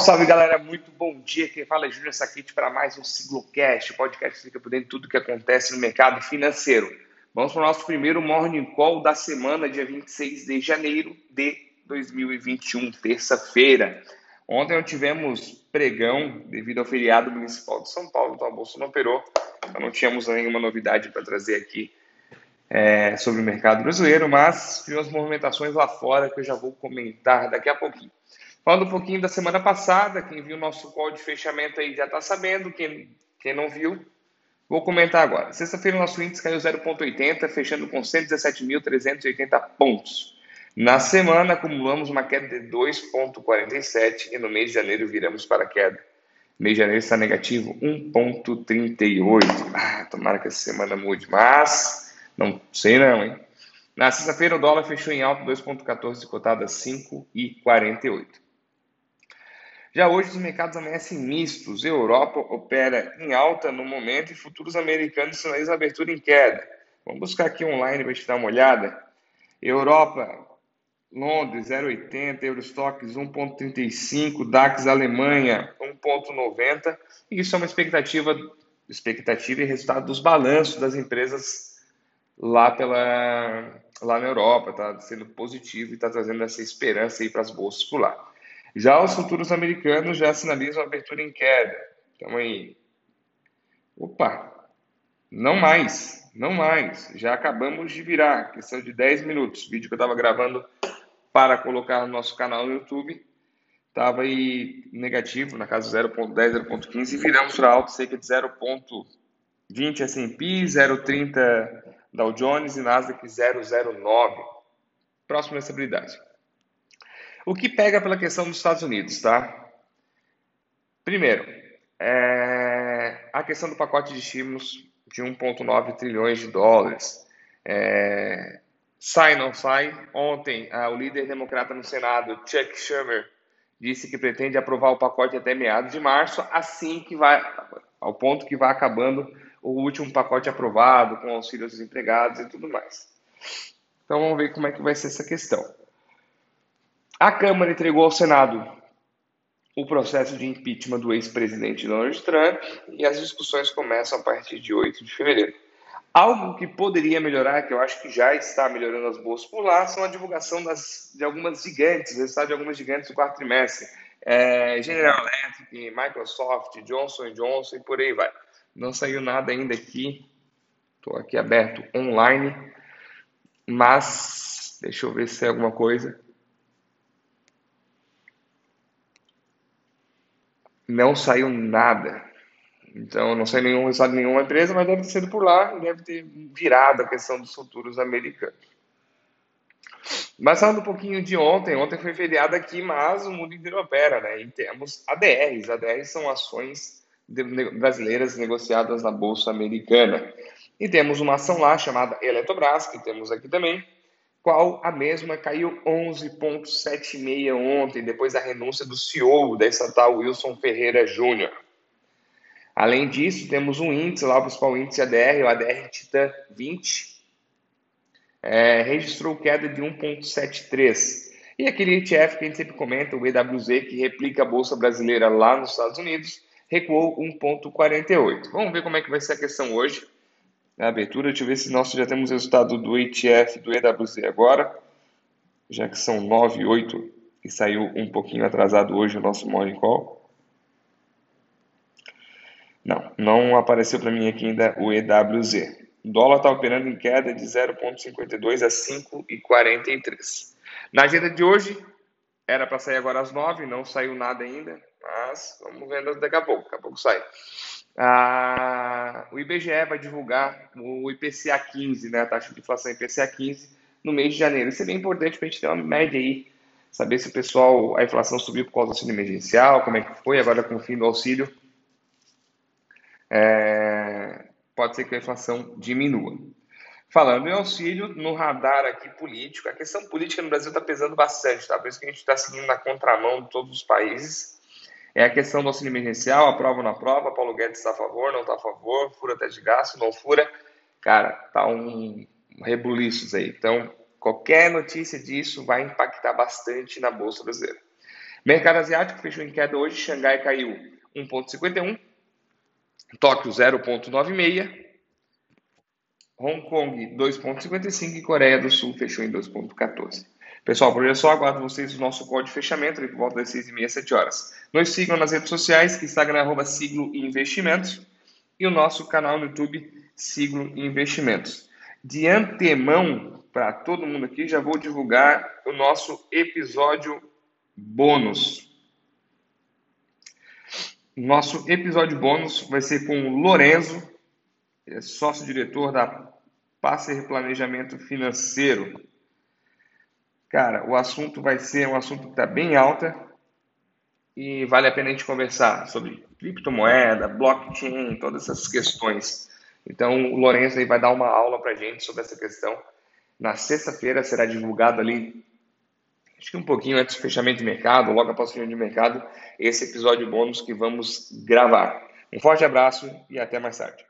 Salve galera, muito bom dia. Quem fala é Júnior Saquete para mais um Siglocast, podcast que fica por dentro de tudo que acontece no mercado financeiro. Vamos para o nosso primeiro Morning Call da semana, dia 26 de janeiro de 2021, terça-feira. Ontem não tivemos pregão devido ao feriado municipal de São Paulo, então a Bolsa não operou, então não tínhamos nenhuma novidade para trazer aqui é, sobre o mercado brasileiro, mas tivemos movimentações lá fora que eu já vou comentar daqui a pouquinho. Falando um pouquinho da semana passada, quem viu o nosso call de fechamento aí já está sabendo, quem, quem não viu, vou comentar agora. Sexta-feira o nosso índice caiu 0,80, fechando com 117.380 pontos. Na semana acumulamos uma queda de 2,47 e no mês de janeiro viramos para a queda. Mês de janeiro está negativo 1,38. Ah, tomara que essa semana mude, mas não sei não, hein? Na sexta-feira o dólar fechou em alta 2,14, cotado a 5,48. Já hoje os mercados amanhecem mistos. Europa opera em alta no momento e futuros americanos sinalizam abertura em queda. Vamos buscar aqui online para a gente dar uma olhada. Europa, Londres 0,80, Eurostox 1,35, DAX Alemanha 1,90. Isso é uma expectativa, expectativa e resultado dos balanços das empresas lá pela lá na Europa, está sendo positivo e está trazendo essa esperança aí para as bolsas por lá. Já os futuros americanos já sinalizam abertura em queda. Então aí. Opa! Não mais, não mais. Já acabamos de virar. Questão de 10 minutos. Vídeo que eu estava gravando para colocar no nosso canal no YouTube. Estava aí negativo, na casa 0.10, 0.15. E viramos para alto cerca de 0.20 S&P, 0.30 Dow Jones e Nasdaq 0,09. Próxima estabilidade. O que pega pela questão dos Estados Unidos, tá? Primeiro, é a questão do pacote de estímulos de 1,9 trilhões de dólares. É, sai não sai? Ontem, o líder democrata no Senado, Chuck Schumer, disse que pretende aprovar o pacote até meados de março, assim que vai, ao ponto que vai acabando o último pacote aprovado, com auxílio aos empregados e tudo mais. Então vamos ver como é que vai ser essa questão. A Câmara entregou ao Senado o processo de impeachment do ex-presidente Donald Trump e as discussões começam a partir de 8 de fevereiro. Algo que poderia melhorar, que eu acho que já está melhorando as bolsas por lá, são a divulgação das, de algumas gigantes, o resultado de algumas gigantes do quarto trimestre. É, General Electric, Microsoft, Johnson Johnson e por aí vai. Não saiu nada ainda aqui. Estou aqui aberto online. Mas, deixa eu ver se tem alguma coisa. Não saiu nada. Então, não saiu nenhum resultado de nenhuma empresa, mas deve ter sido por lá deve ter virado a questão dos futuros americanos. Mas falando um pouquinho de ontem, ontem foi feriado aqui, mas o mundo inteiro opera, né? E temos ADRs. ADRs são ações brasileiras negociadas na Bolsa Americana. E temos uma ação lá chamada Eletrobras, que temos aqui também, qual a mesma caiu 11,76 ontem, depois da renúncia do CEO da estatal Wilson Ferreira Júnior. Além disso, temos um índice lá, o principal índice ADR, o ADR Titan 20, é, registrou queda de 1,73. E aquele ETF que a gente sempre comenta, o EWZ, que replica a Bolsa Brasileira lá nos Estados Unidos, recuou 1,48. Vamos ver como é que vai ser a questão hoje na abertura. Deixa eu ver se nós já temos resultado do ETF do EWZ agora, já que são 9 e 8 e saiu um pouquinho atrasado hoje o nosso Morning Call. Não, não apareceu para mim aqui ainda o EWZ. O dólar está operando em queda de 0,52 a 5,43. Na agenda de hoje, era para sair agora às 9, não saiu nada ainda, mas vamos vendo daqui a pouco, daqui a pouco sai. O IBGE vai divulgar o IPCA 15, né, a taxa de inflação IPCA 15, no mês de janeiro. Isso é bem importante para a gente ter uma média aí, saber se o pessoal, a inflação subiu por causa do auxílio emergencial, como é que foi agora com o fim do auxílio. É, pode ser que a inflação diminua. Falando em auxílio, no radar aqui político, a questão política no Brasil está pesando bastante, tá? Por isso que a gente está seguindo na contramão de todos os países. É a questão do auxílio emergencial, aprova ou não aprova, Paulo Guedes está a favor, não está a favor, fura até de gasto, não fura. Cara, tá um rebuliços aí. Então, qualquer notícia disso vai impactar bastante na Bolsa Brasileira. Mercado asiático fechou em queda hoje, Xangai caiu 1,51, Tóquio 0,96, Hong Kong 2,55 e Coreia do Sul fechou em 2,14. Pessoal, por hoje é só. Aguardo vocês o nosso código de fechamento por volta das 6h30, 7 horas. Nos sigam nas redes sociais, Instagram, arroba Siglo Investimentos e o nosso canal no YouTube, Siglo Investimentos. De antemão, para todo mundo aqui, já vou divulgar o nosso episódio bônus. Nosso episódio bônus vai ser com o Lorenzo, é sócio-diretor da Passer Planejamento Financeiro. Cara, o assunto vai ser um assunto que está bem alta e vale a pena a gente conversar sobre criptomoeda, blockchain, todas essas questões. Então, o Lourenço aí vai dar uma aula para gente sobre essa questão. Na sexta-feira será divulgado ali, acho que um pouquinho antes do fechamento de mercado, logo após o fechamento de mercado, esse episódio bônus que vamos gravar. Um forte abraço e até mais tarde.